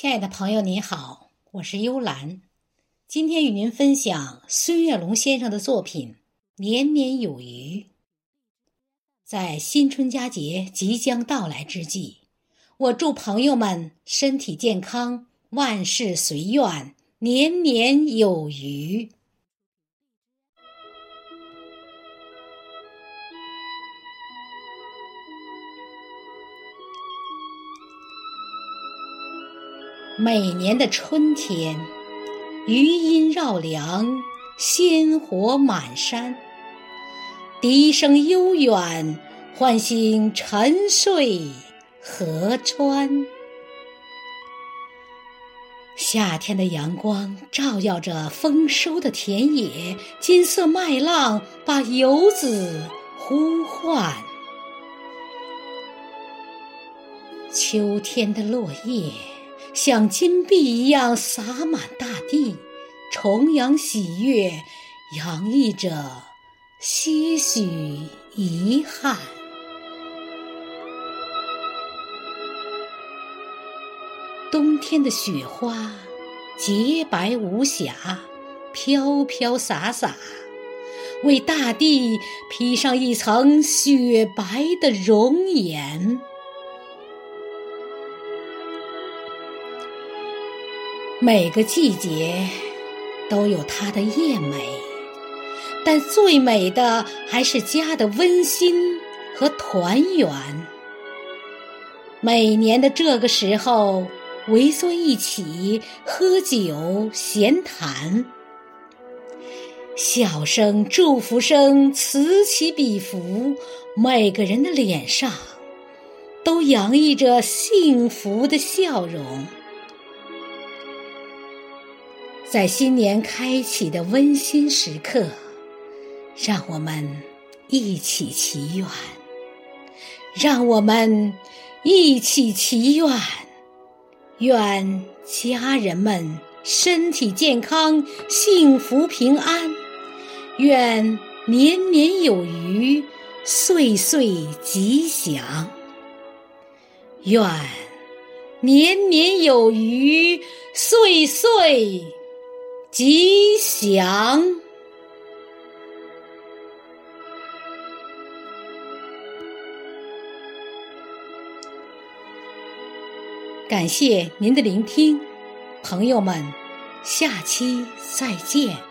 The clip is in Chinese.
亲爱的朋友，您好，我是幽兰。今天与您分享孙月龙先生的作品《年年有余》。在新春佳节即将到来之际，我祝朋友们身体健康，万事随愿，年年有余。每年的春天，余音绕梁，鲜活满山，笛声悠远，唤醒沉睡河川。夏天的阳光照耀着丰收的田野，金色麦浪把游子呼唤。秋天的落叶。像金币一样洒满大地，重阳喜悦，洋溢着些许遗憾。冬天的雪花洁白无瑕，飘飘洒洒，为大地披上一层雪白的容颜。每个季节都有它的艳美，但最美的还是家的温馨和团圆。每年的这个时候，围坐一起喝酒闲谈，笑声、祝福声此起彼伏，每个人的脸上都洋溢着幸福的笑容。在新年开启的温馨时刻，让我们一起祈愿，让我们一起祈愿，愿家人们身体健康、幸福平安，愿年年有余、岁岁吉祥，愿年年有余、岁岁。吉祥！感谢您的聆听，朋友们，下期再见。